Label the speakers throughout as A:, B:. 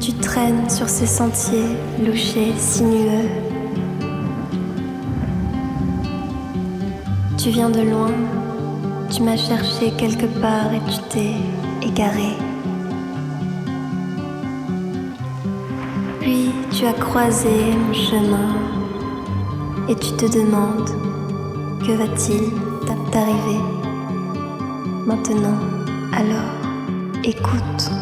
A: Tu traînes sur ces sentiers louchés, sinueux. Tu viens de loin, tu m'as cherché quelque part et tu t'es égaré. Puis tu as croisé mon chemin et tu te demandes que va-t-il t'arriver? Maintenant alors écoute.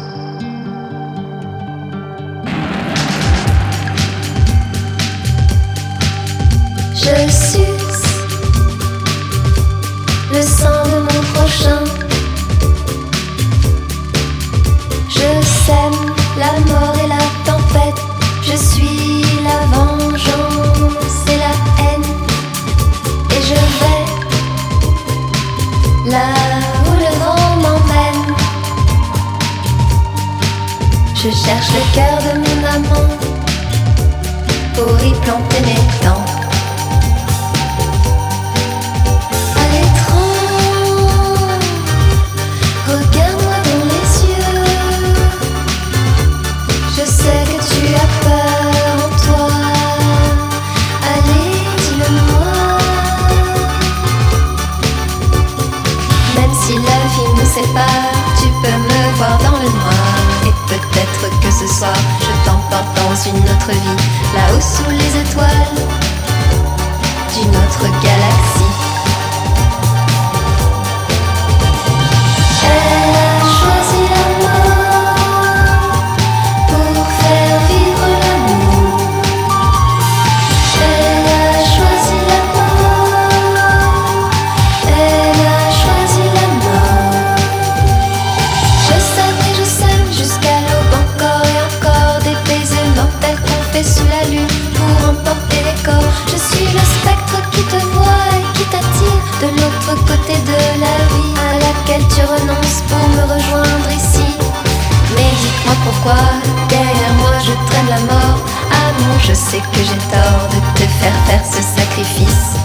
A: je traîne la mort. Ah amour, je sais que j'ai tort de te faire faire ce sacrifice.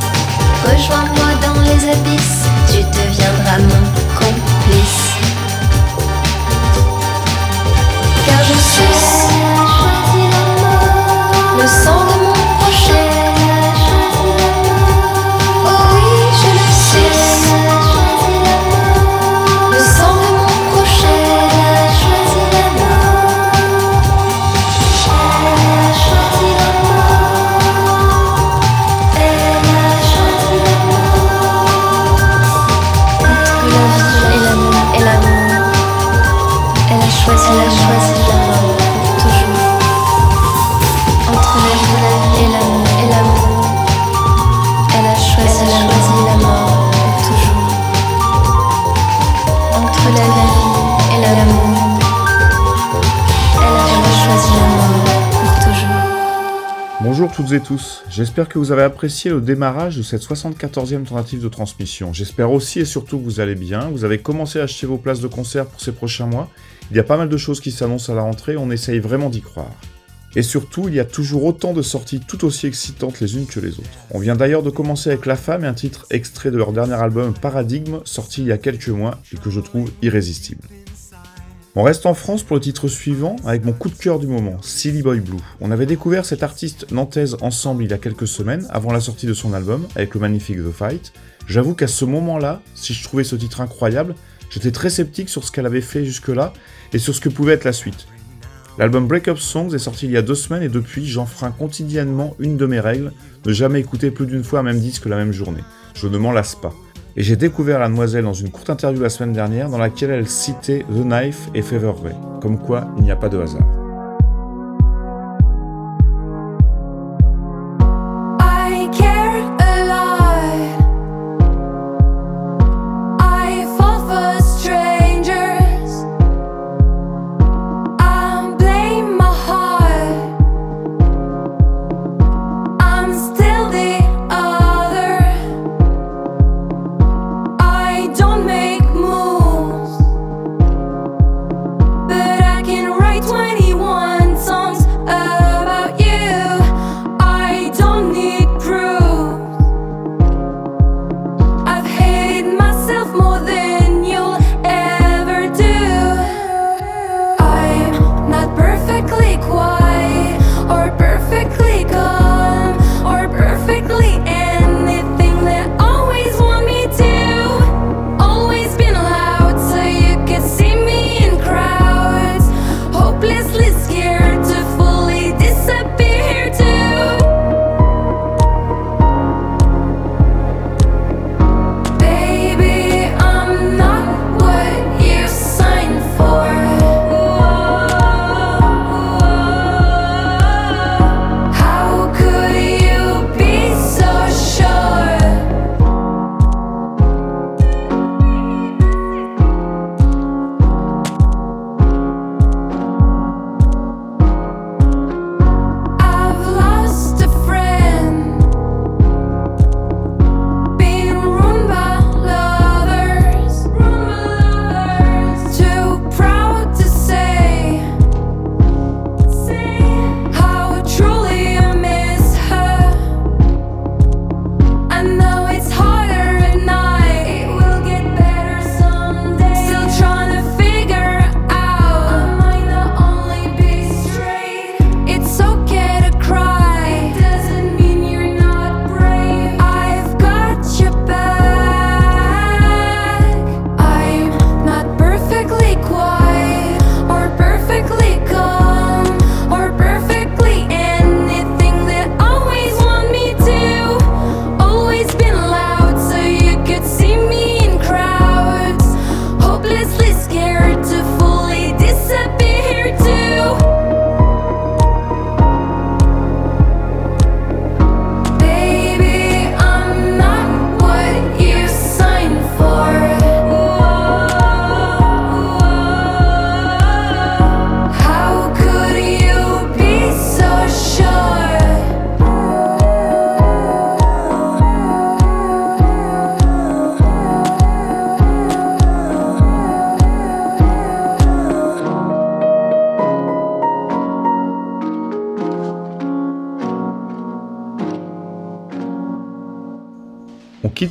A: Rejoins-moi dans les abysses, tu deviendras mon complice. Car je suis le sang de
B: toutes et tous, j'espère que vous avez apprécié le démarrage de cette 74e tentative de transmission. J'espère aussi et surtout que vous allez bien, vous avez commencé à acheter vos places de concert pour ces prochains mois. Il y a pas mal de choses qui s'annoncent à la rentrée, on essaye vraiment d'y croire. Et surtout, il y a toujours autant de sorties tout aussi excitantes les unes que les autres. On vient d'ailleurs de commencer avec La Femme et un titre extrait de leur dernier album Paradigme, sorti il y a quelques mois et que je trouve irrésistible. On reste en France pour le titre suivant avec mon coup de cœur du moment, Silly Boy Blue. On avait découvert cette artiste nantaise ensemble il y a quelques semaines, avant la sortie de son album, avec le magnifique The Fight. J'avoue qu'à ce moment-là, si je trouvais ce titre incroyable, j'étais très sceptique sur ce qu'elle avait fait jusque-là et sur ce que pouvait être la suite. L'album Breakup Songs est sorti il y a deux semaines et depuis, j'enfreins quotidiennement une de mes règles, ne jamais écouter plus d'une fois un même disque la même journée. Je ne m'en lasse pas et j'ai découvert la demoiselle dans une courte interview la semaine dernière dans laquelle elle citait The Knife et Featherway, comme quoi il n'y a pas de hasard.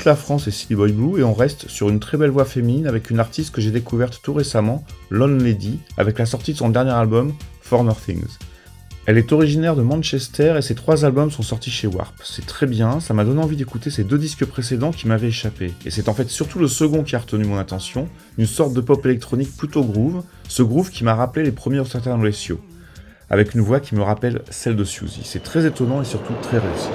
B: La France et Silly Boy Blue et on reste sur une très belle voix féminine avec une artiste que j'ai découverte tout récemment, Lone Lady, avec la sortie de son dernier album, Former Things. Elle est originaire de Manchester et ses trois albums sont sortis chez Warp. C'est très bien, ça m'a donné envie d'écouter ses deux disques précédents qui m'avaient échappé. Et c'est en fait surtout le second qui a retenu mon attention, une sorte de pop électronique plutôt groove, ce groove qui m'a rappelé les premiers Certain Ratio, avec une voix qui me rappelle celle de Suzy. C'est très étonnant et surtout très réussi.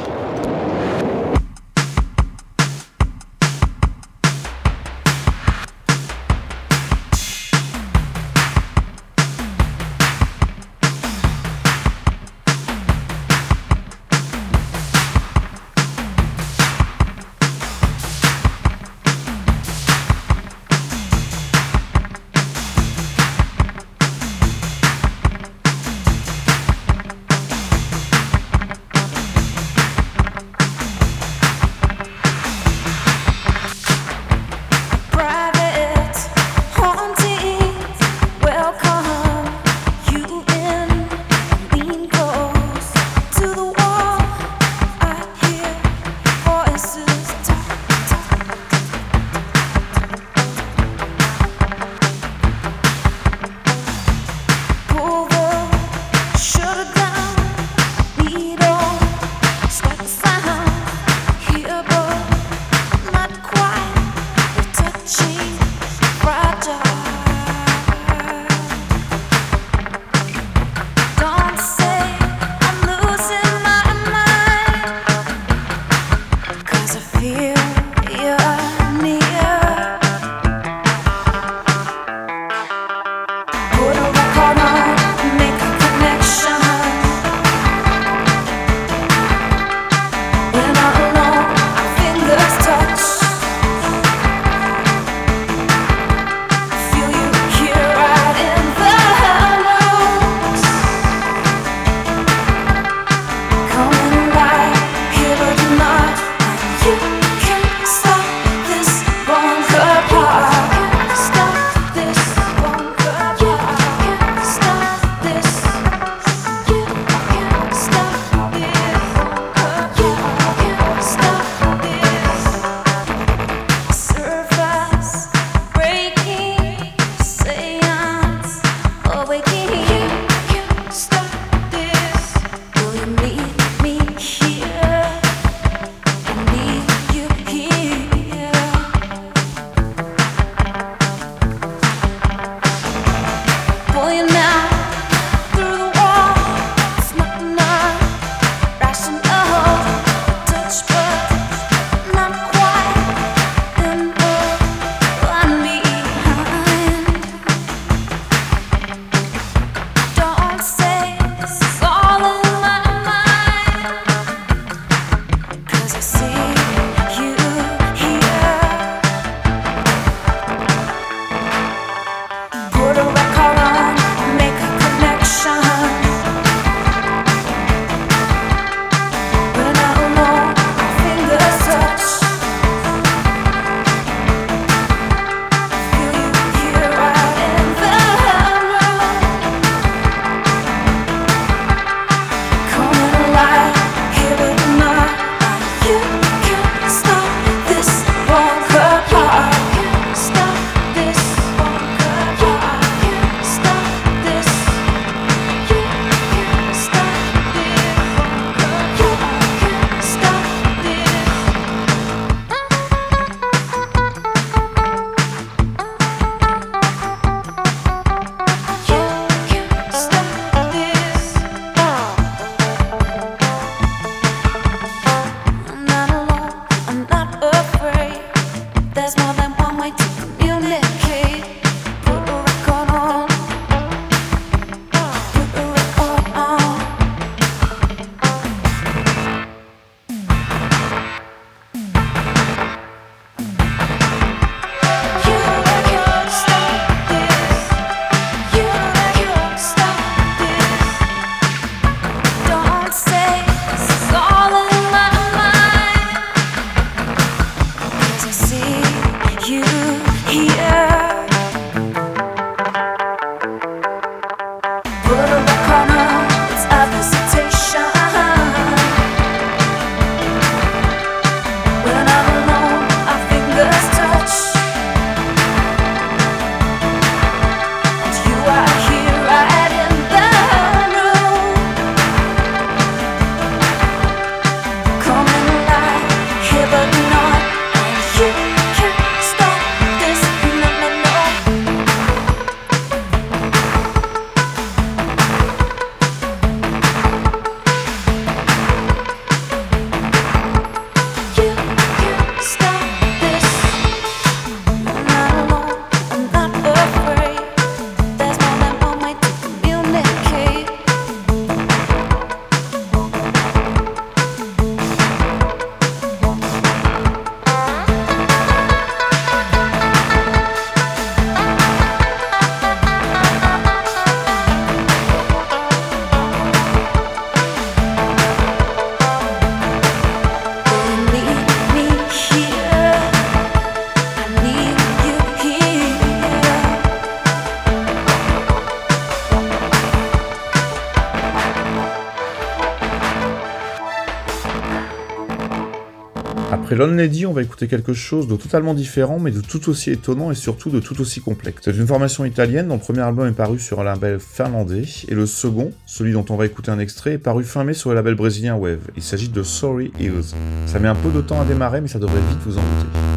C: Lone Lady, on va écouter quelque chose de totalement différent, mais de tout aussi étonnant et surtout de tout aussi complexe. C'est une formation italienne dont le premier album est paru sur un label finlandais, et le second, celui dont on va écouter un extrait, est paru fin mai sur le label brésilien Wave. Il s'agit de Sorry Hills. Ça met un peu de temps à démarrer, mais ça devrait vite vous en douter.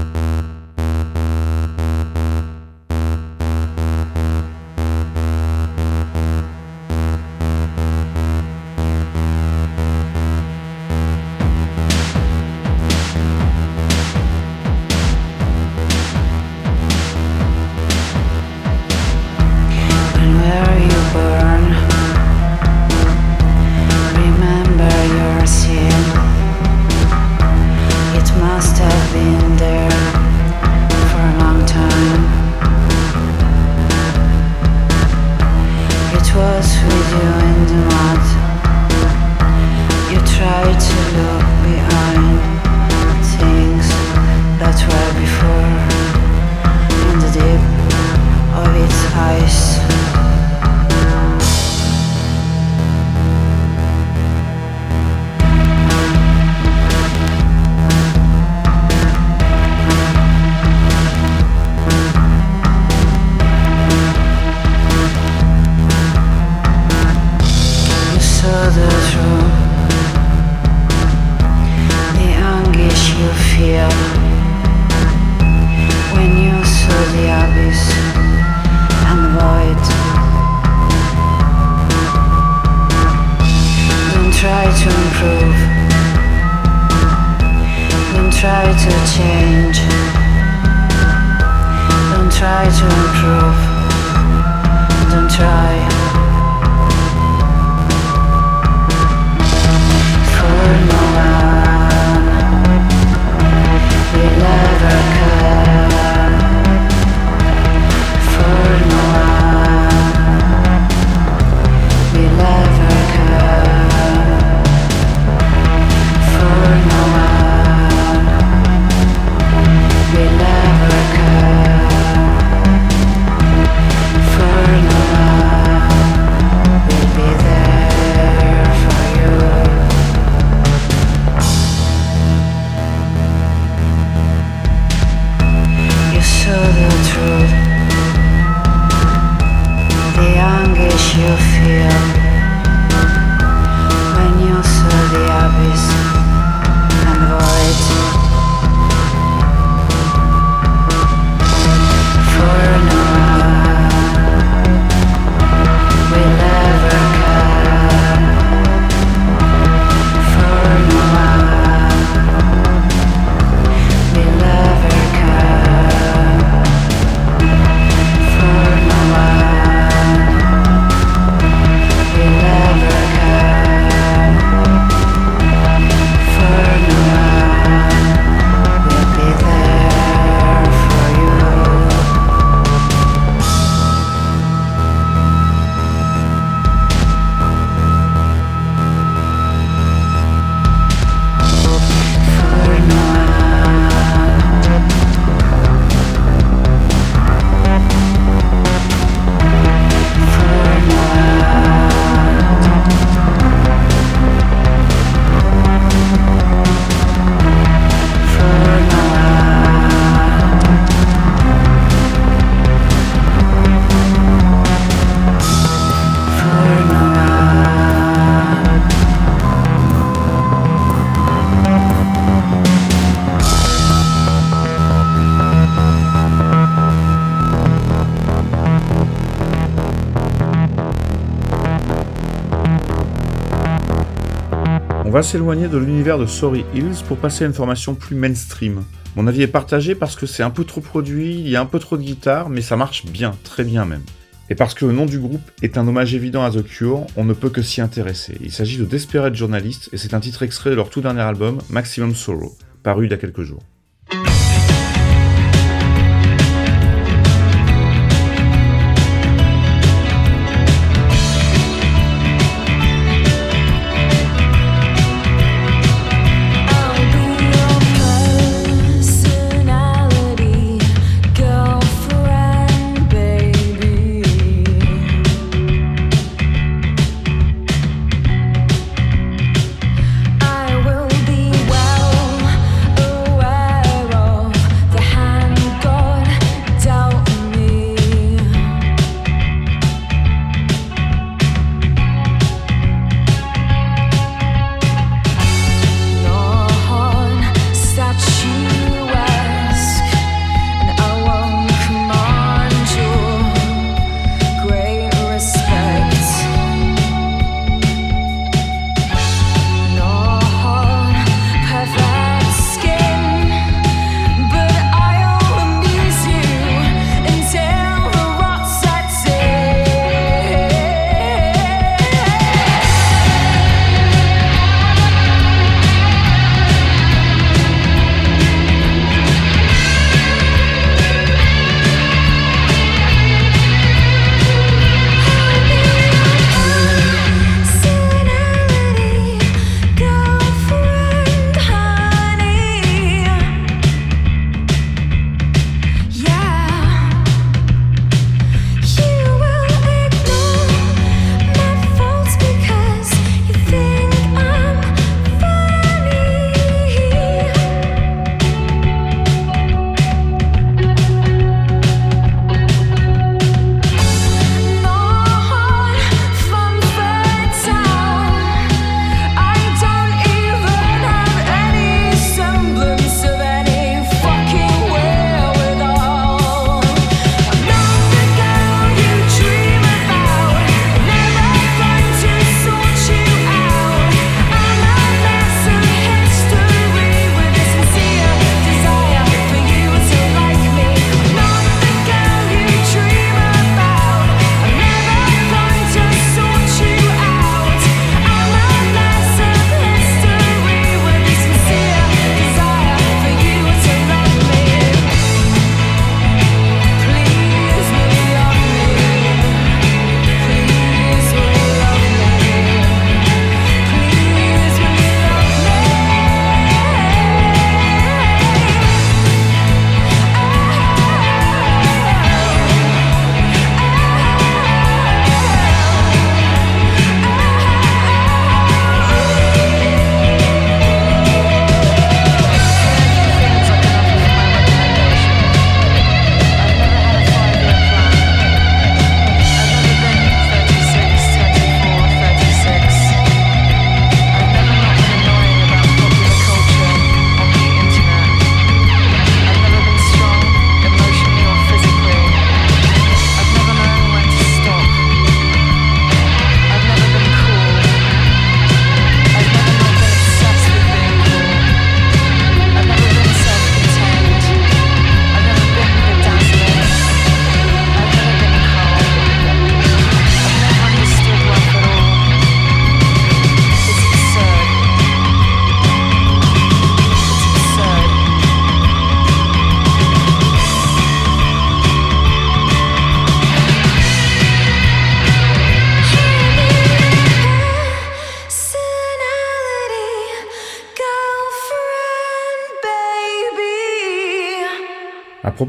C: S'éloigner de l'univers de Sorry Hills pour passer à une formation plus mainstream. Mon avis est partagé parce que c'est un peu trop produit, il y a un peu trop de guitare, mais ça marche bien, très bien même. Et parce que le nom du groupe est un hommage évident à The Cure, on ne peut que s'y intéresser. Il s'agit de Desperate Journalist et c'est un titre extrait de leur tout dernier album, Maximum Sorrow, paru il y a quelques jours.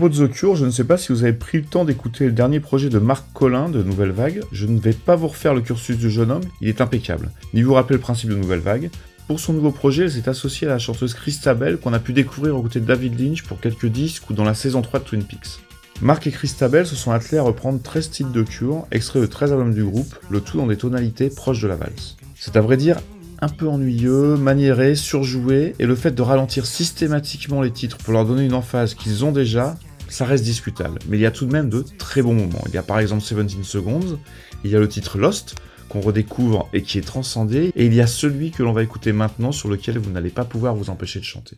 D: Propos de The Cure, je ne sais pas si vous avez pris le temps d'écouter le dernier projet de Marc Collin de Nouvelle Vague. Je ne vais pas vous refaire le cursus du jeune homme, il est impeccable. Ni vous rappeler le principe de Nouvelle Vague. Pour son nouveau projet, elle s'est associée à la chanteuse Christabel qu'on a pu découvrir aux côtés de David Lynch pour quelques disques ou dans la saison 3 de Twin Peaks. Marc et Christabel se sont attelés à reprendre 13 titres de Cure, extraits de 13 albums du groupe, le tout dans des tonalités proches de la valse. C'est à vrai dire un peu ennuyeux, maniéré, surjoué, et le fait de ralentir systématiquement les titres pour leur donner une emphase qu'ils ont déjà, ça reste discutable. Mais il y a tout de même de très bons moments. Il y a par exemple 17 Seconds, il y a le titre Lost, qu'on redécouvre et qui est transcendé, et il y a celui que l'on va écouter maintenant sur lequel vous n'allez pas pouvoir vous empêcher de chanter.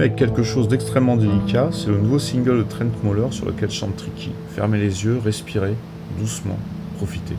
D: Avec quelque chose d'extrêmement délicat, c'est le nouveau single de Trent Moller sur lequel chante Tricky. Fermez les yeux, respirez, doucement, profitez.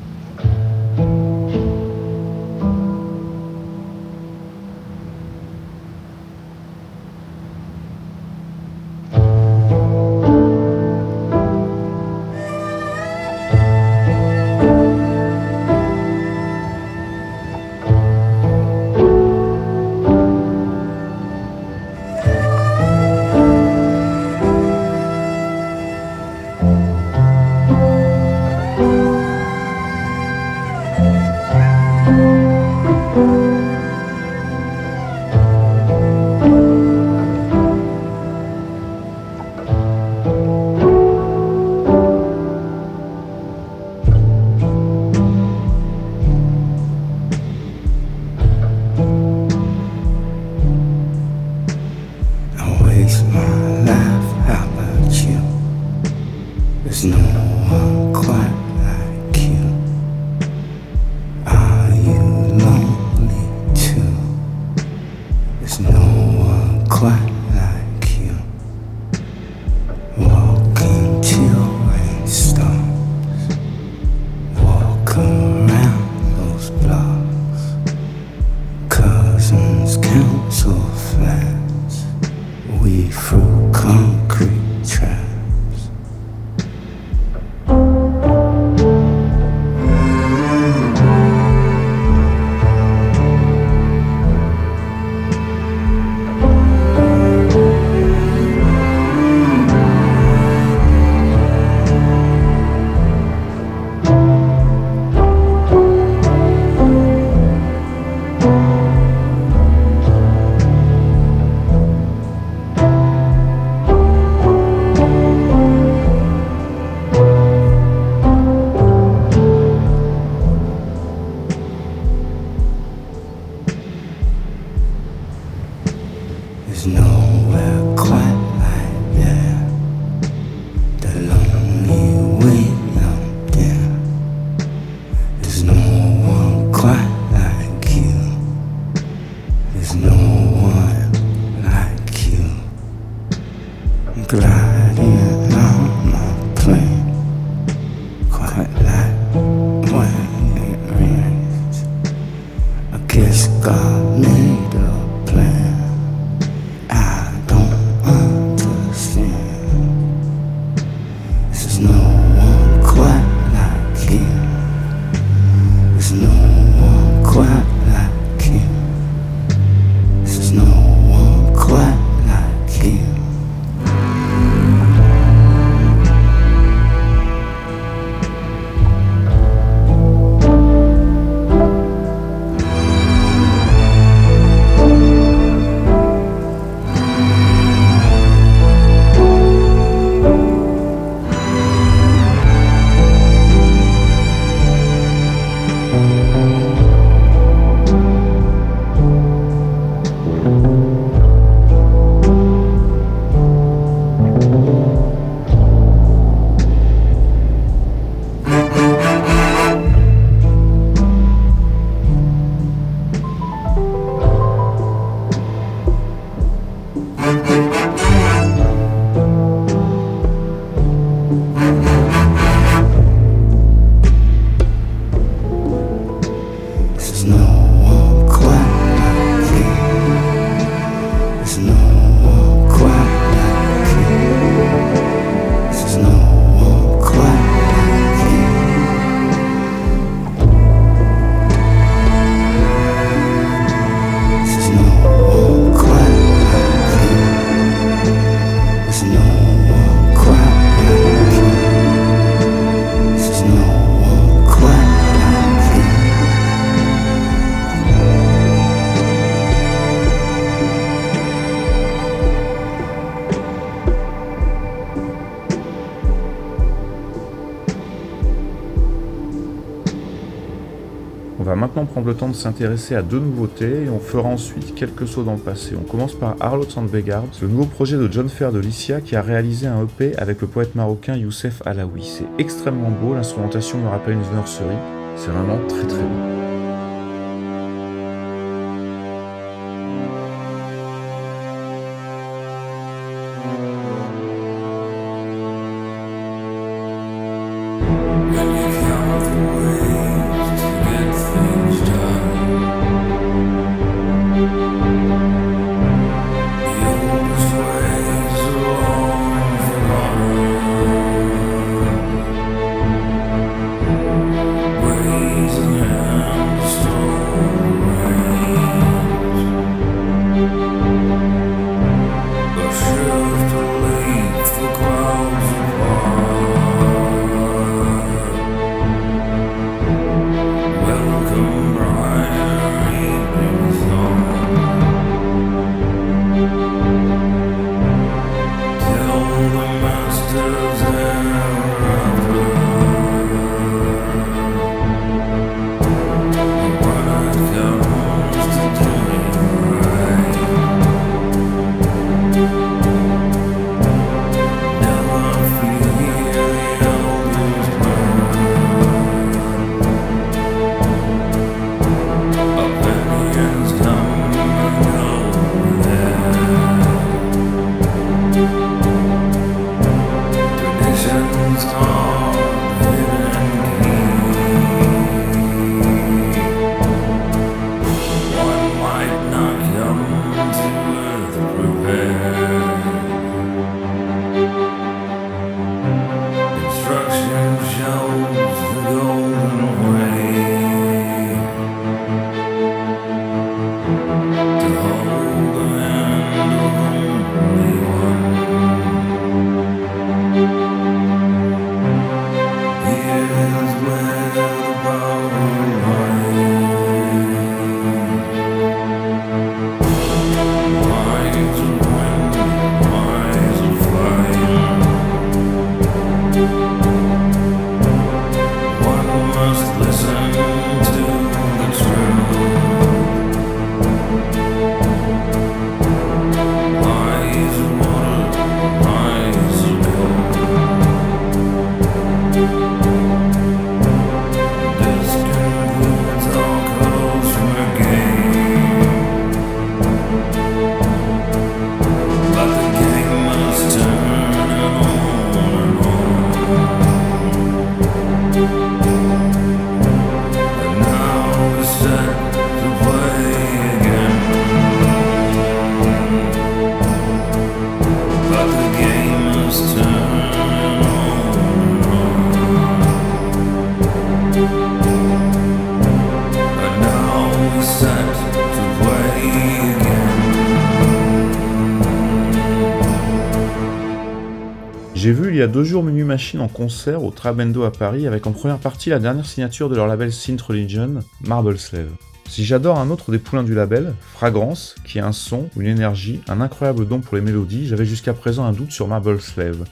B: Le temps de s'intéresser à deux nouveautés et on fera ensuite quelques sauts dans le passé. On commence par Arlo Sandbegard, le nouveau projet de John Fair de Licia qui a réalisé un EP avec le poète marocain Youssef Alaoui. C'est extrêmement beau, l'instrumentation me rappelle une nursery, c'est vraiment très très beau. Deux jours Menu Machine en concert au Trabendo à Paris avec en première partie la dernière signature de leur label Synth Religion, Marble Slave. Si j'adore un autre des poulains du label, Fragrance, qui a un son, une énergie, un incroyable don pour les mélodies, j'avais jusqu'à présent un doute sur Marble Slave.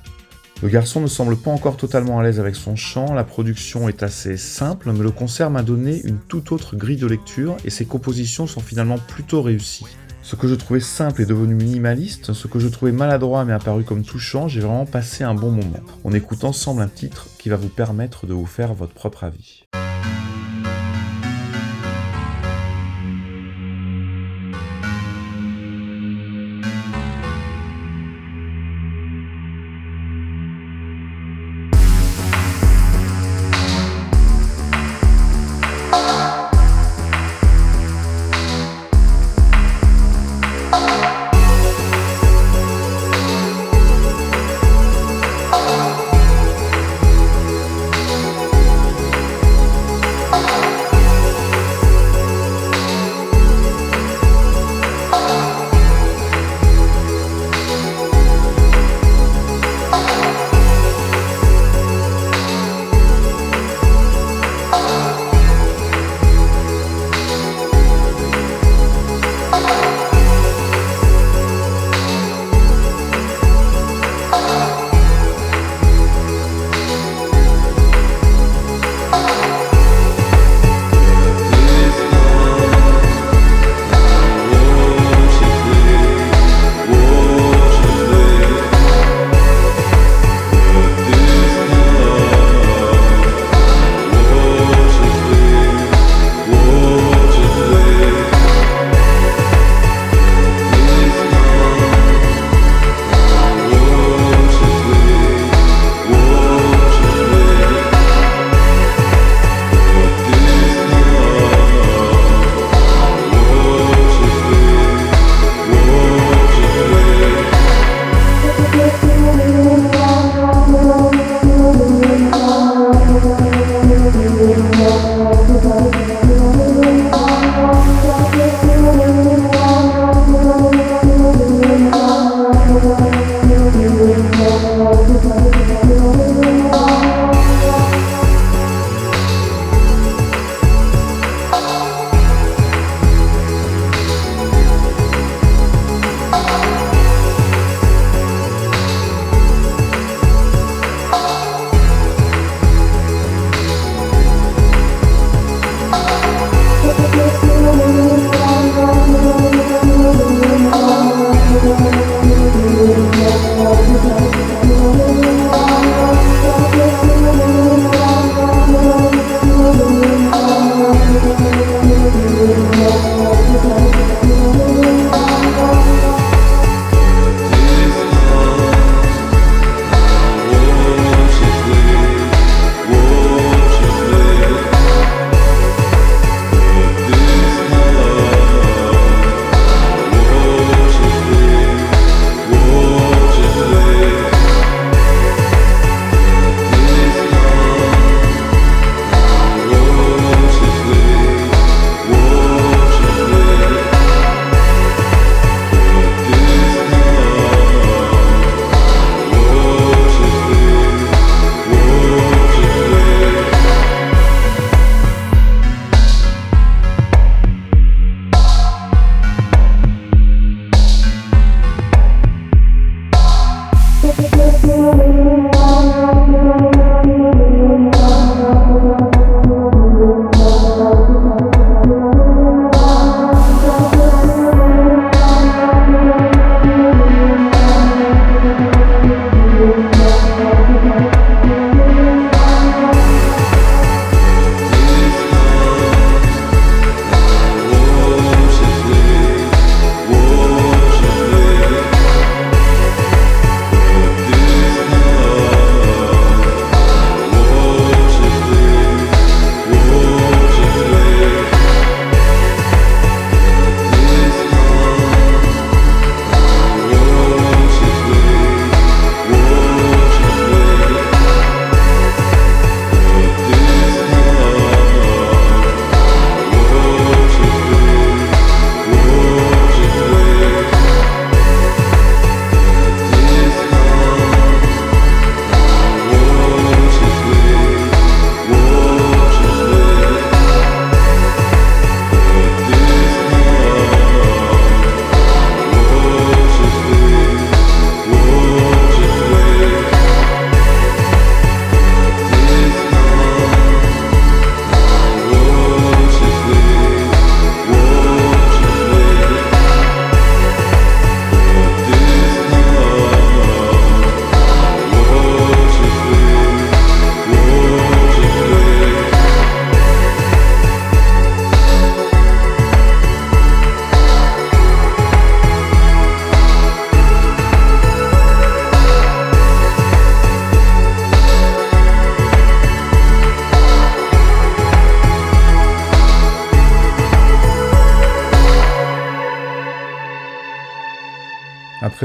B: Le garçon ne semble pas encore totalement à l'aise avec son chant, la production est assez simple, mais le concert m'a donné une toute autre grille de lecture et ses compositions sont finalement plutôt réussies. Ce que je trouvais simple est devenu minimaliste, ce que je trouvais maladroit mais apparu comme touchant, j'ai vraiment passé un bon moment. On écoute ensemble un titre qui va vous permettre de vous faire votre propre avis.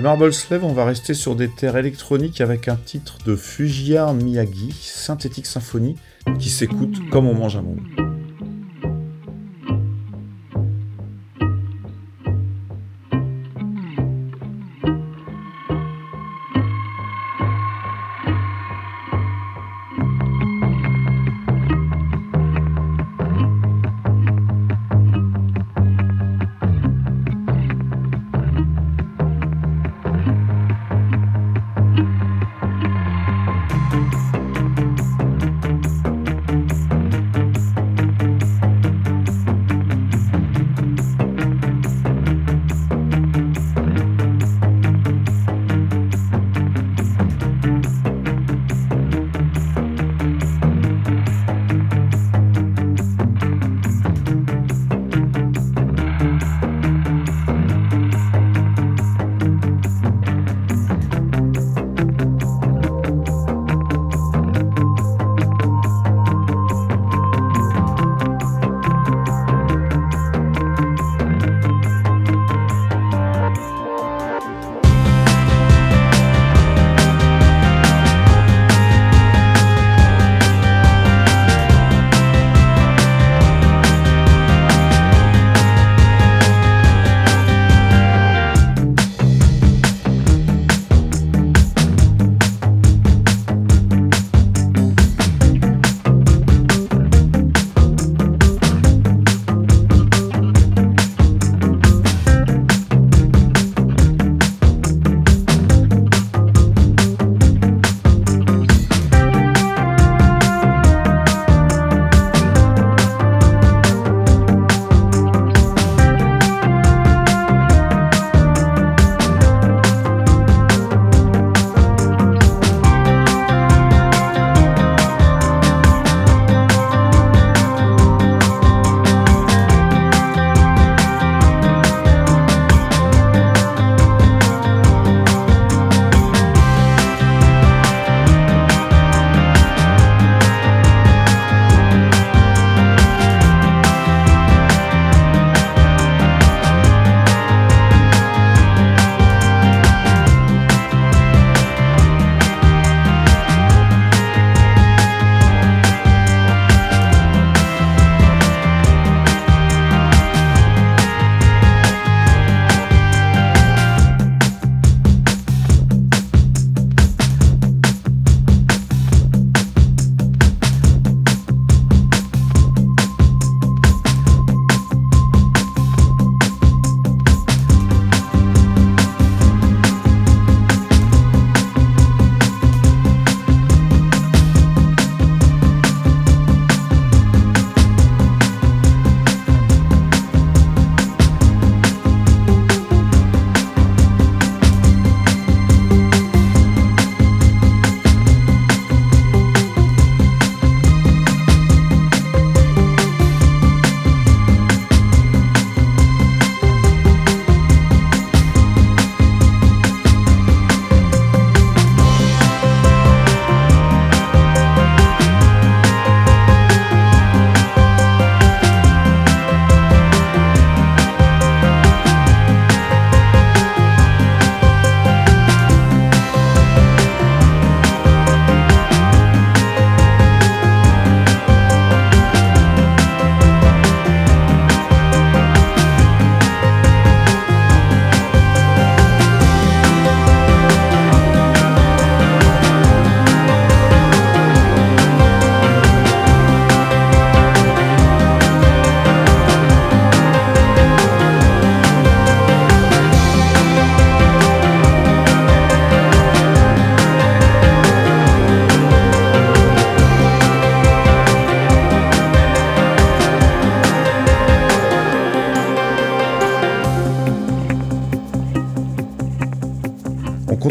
B: Marble Slave, on va rester sur des terres électroniques avec un titre de Fujiya Miyagi, Synthétique Symphonie, qui s'écoute comme on mange un monde.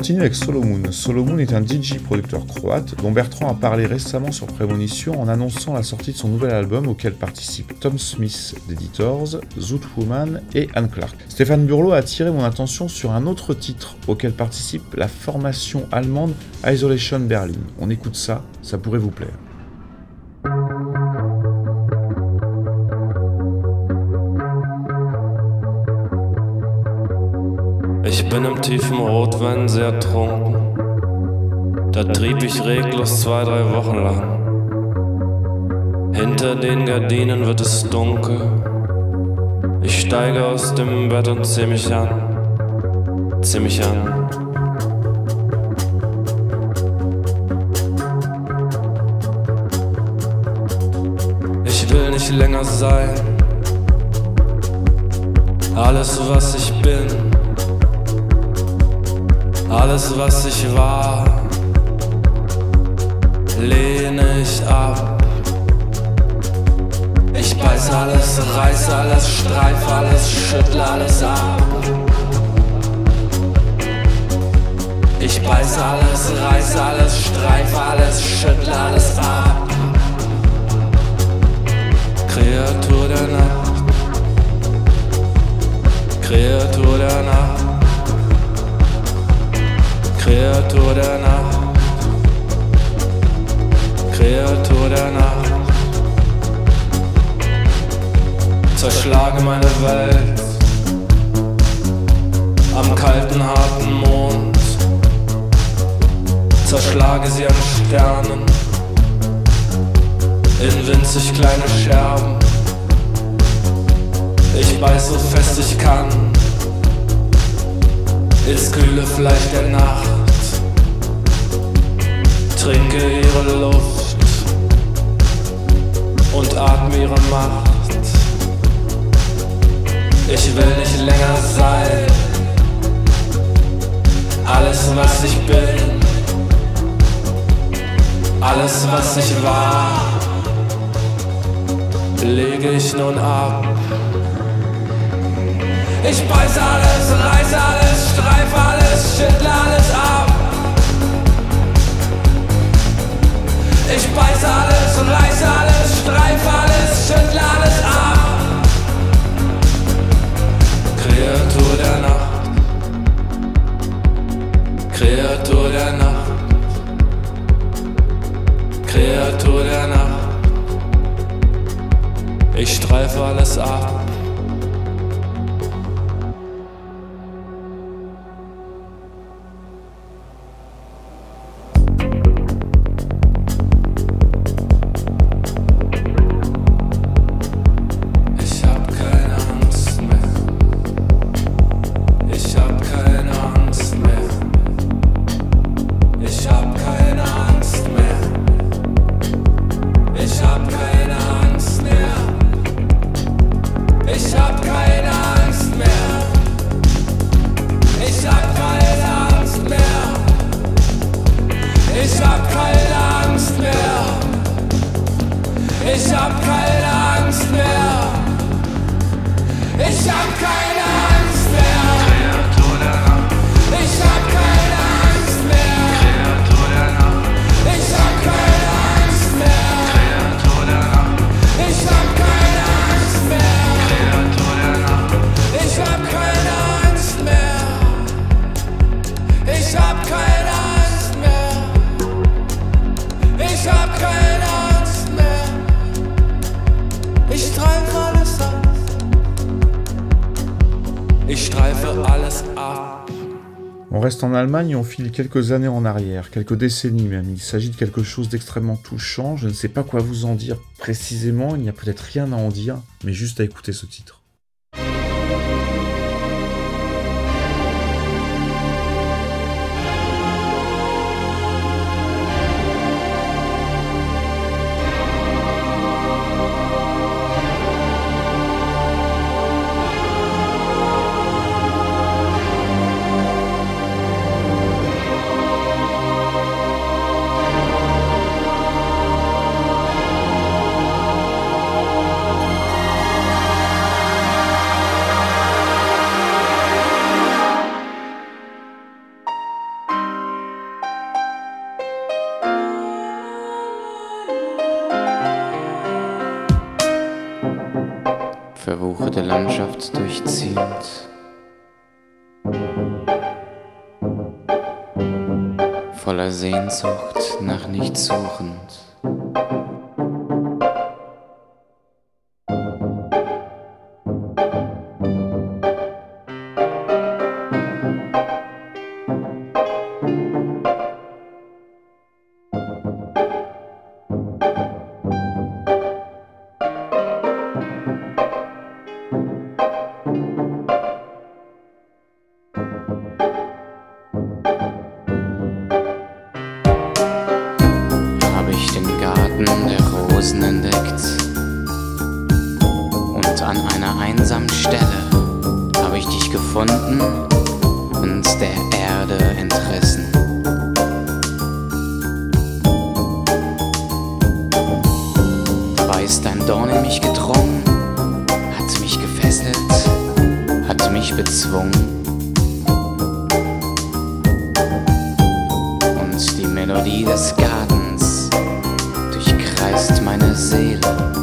B: Continue avec Solomon. Solomon est un DJ producteur croate dont Bertrand a parlé récemment sur Prémonition en annonçant la sortie de son nouvel album auquel participent Tom Smith d'Editors, Zoot Woman et Anne Clark. Stéphane Burlot a attiré mon attention sur un autre titre auquel participe la formation allemande Isolation Berlin. On écoute ça, ça pourrait vous plaire.
E: Tiefen Rotwein sehr trunken. Da trieb ich reglos zwei, drei Wochen lang. Hinter den Gardinen wird es dunkel. Ich steige aus dem Bett und zieh mich an. Zieh mich an. Ich will nicht länger sein. Alles, was ich Alles, was ich war. Lehne ich ab. Ich beiß alles, reiß alles, streif alles, schüttel alles ab. Ich beiß alles, reiß alles, streif alles, schüttel alles ab. Kreatur der Nacht. Kreatur der Nacht. Kreatur der Nacht. Kreatur der Nacht. Zerschlage meine Welt am kalten, harten Mond. Zerschlage sie an Sternen in winzig kleine Scherben. Ich beiß so fest ich kann ins kühle Fleisch der Nacht. Trinke ihre Luft und atme ihre Macht. Ich will nicht länger sein. Alles, was ich bin, alles, was ich war, lege ich nun ab. Ich beiß alles, reiß alles, streif alles, schüttle alles ab. Ich beiß alles, reiß alles, streif alles, schüttle alles ab. Kreatur der Nacht, Kreatur der Nacht, Kreatur der Nacht. Ich streife alles ab.
B: En Allemagne on file quelques années en arrière, quelques décennies même. Il s'agit de quelque chose d'extrêmement touchant. Je ne sais pas quoi vous en dire précisément, il n'y a peut-être rien à en dire, mais juste à écouter ce titre.
F: ist ein Dorn in mich gedrungen, hat mich gefesselt, hat mich bezwungen. Und die Melodie des Gartens durchkreist meine Seele.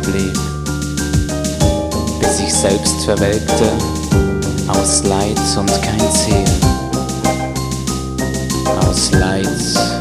F: Blieb, bis ich selbst verwelkte aus Leid und kein Ziel, aus Leid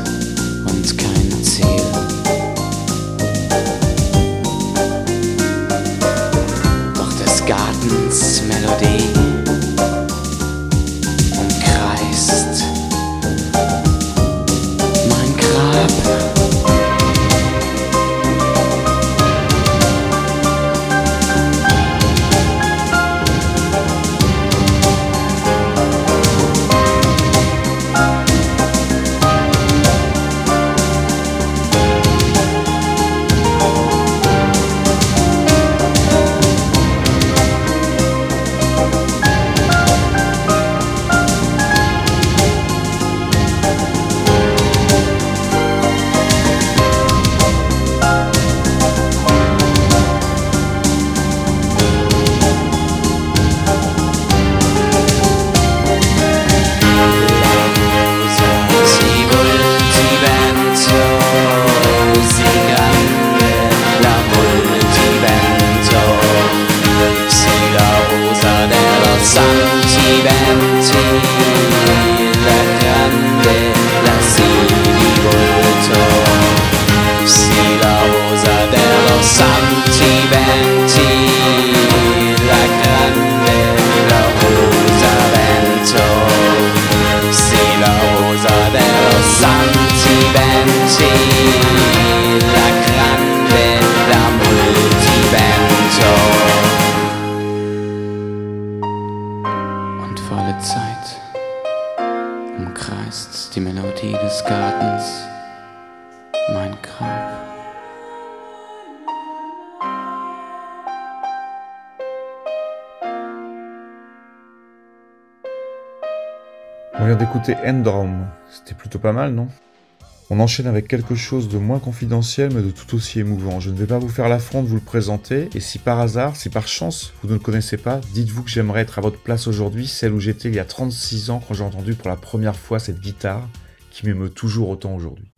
G: Endrom. C'était plutôt pas mal, non? On enchaîne avec quelque chose de moins confidentiel mais de tout aussi émouvant. Je ne vais pas vous faire l'affront de vous le présenter, et si par hasard, si par chance vous ne le connaissez pas, dites-vous que j'aimerais être à votre place aujourd'hui, celle où j'étais il y a 36 ans quand j'ai entendu pour la première fois cette guitare qui m'émeut toujours autant aujourd'hui.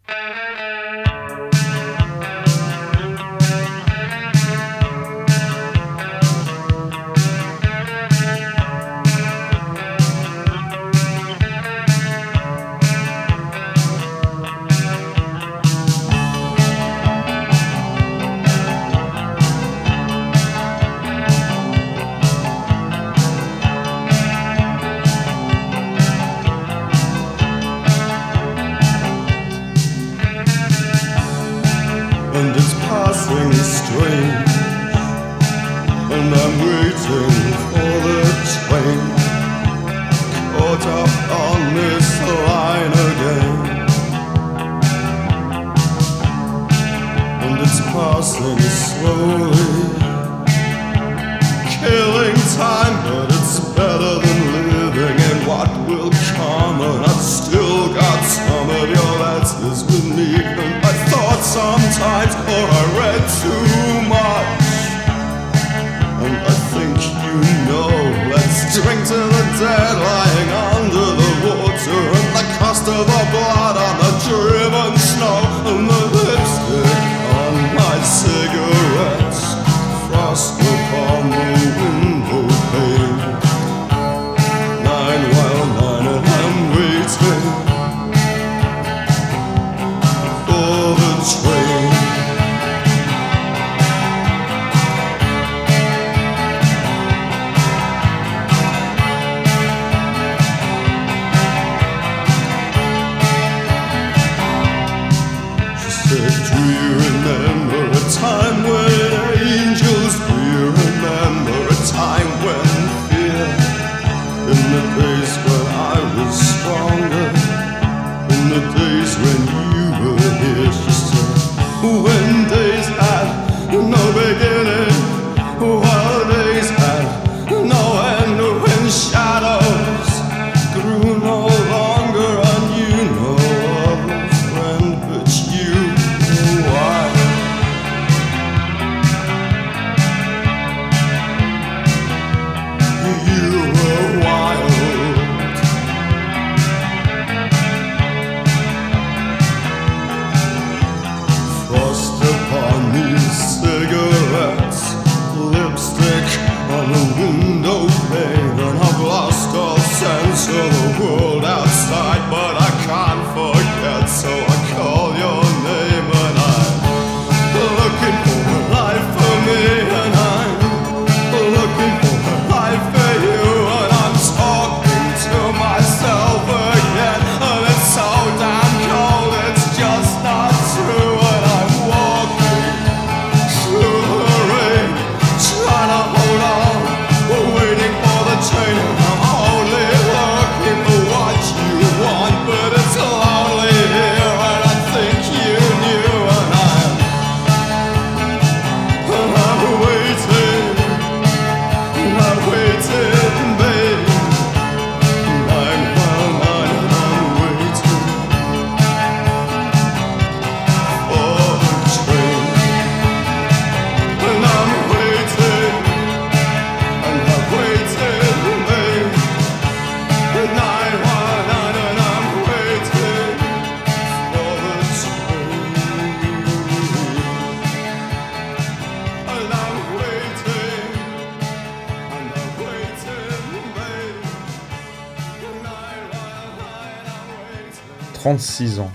G: 36 ans.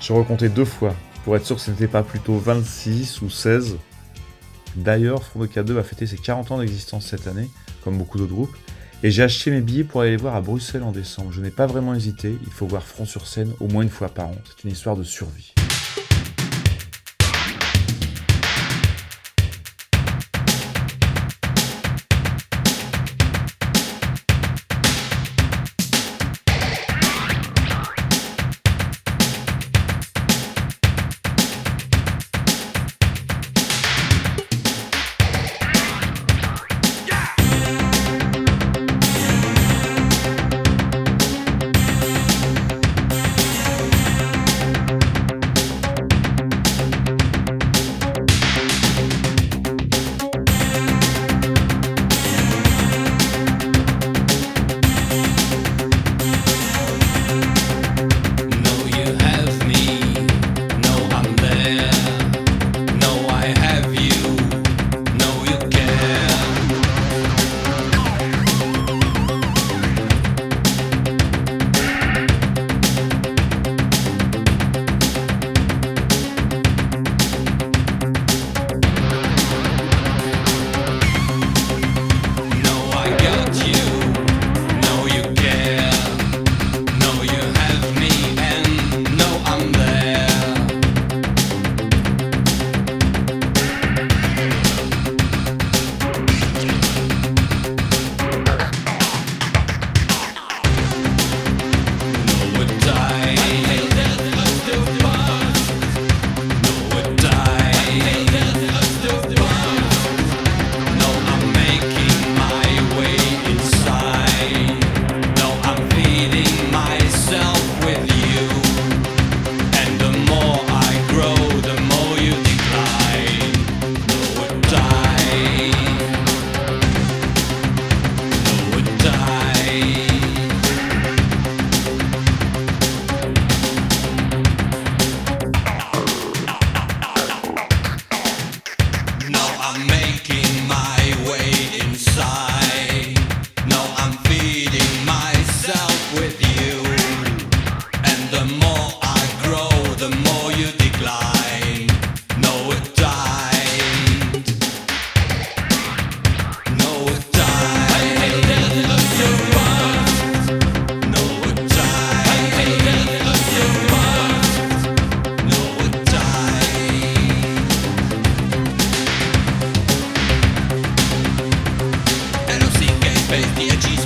G: J'ai recompté deux fois, pour être sûr que ce n'était pas plutôt 26 ou 16. D'ailleurs, Front de K2 va fêter ses 40 ans d'existence cette année, comme beaucoup d'autres groupes, et j'ai acheté mes billets pour aller les voir à Bruxelles en décembre. Je n'ai pas vraiment hésité, il faut voir Front sur scène au moins une fois par an, c'est une histoire de survie.
H: Christian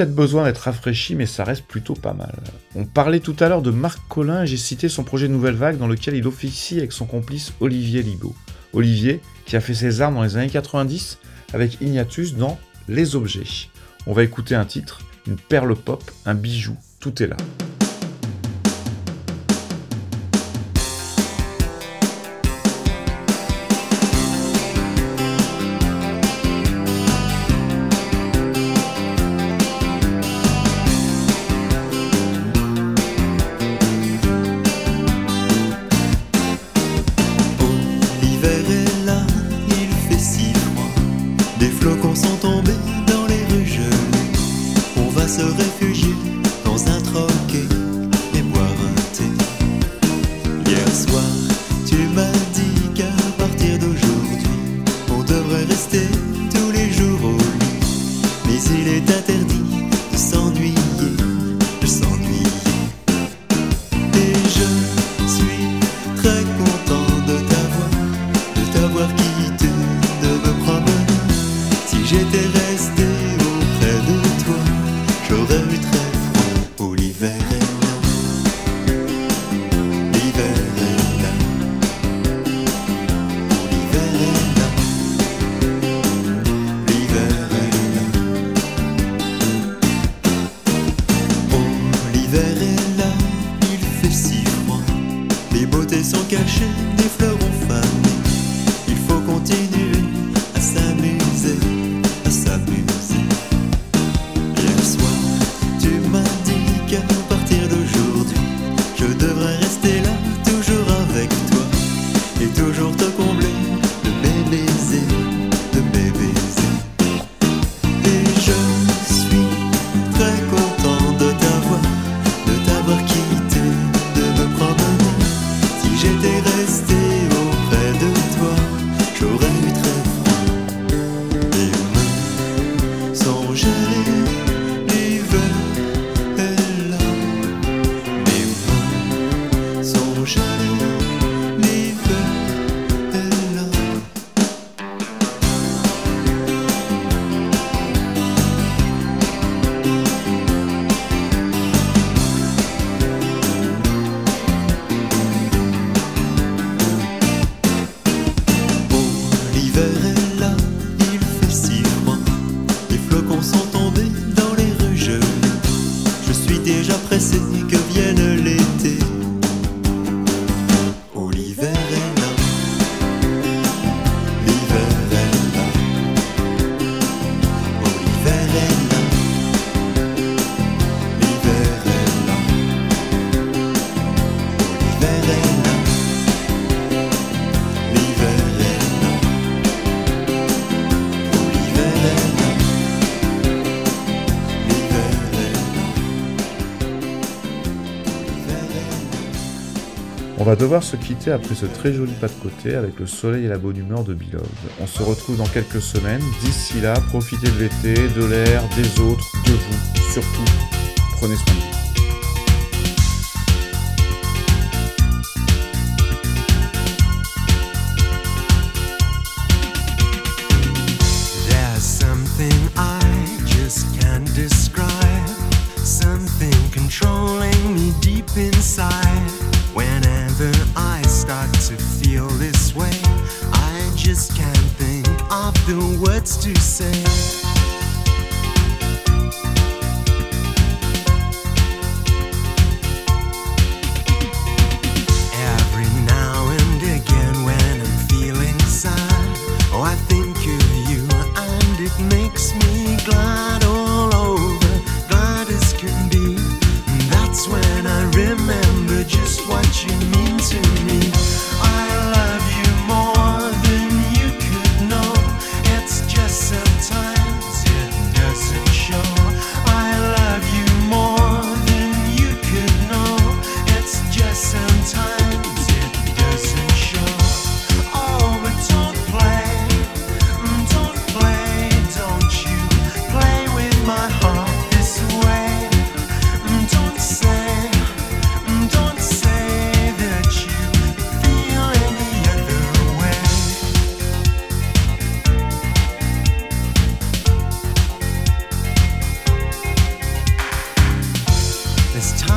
H: peut-être besoin d'être rafraîchi, mais ça reste plutôt pas mal. On parlait tout à l'heure de Marc Collin j'ai cité son projet de Nouvelle Vague dans lequel il officie avec son complice Olivier Libaud. Olivier, qui a fait ses armes dans les années 90 avec Ignatus dans Les Objets. On va écouter un titre, une perle pop, un bijou, tout est là.
B: pressé que vienne l'été.
H: devoir se quitter après ce très joli pas de côté avec le soleil et la bonne humeur de Beloved. On se retrouve dans quelques semaines. D'ici là, profitez de l'été, de l'air, des autres, de vous. Surtout, prenez soin de vous.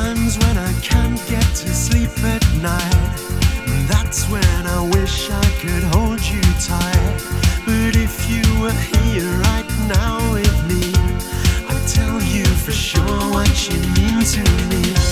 I: times when I can't get to sleep at night. That's when I wish I could hold you tight. But if you were here right now with me, I'd tell you for sure what you mean to me.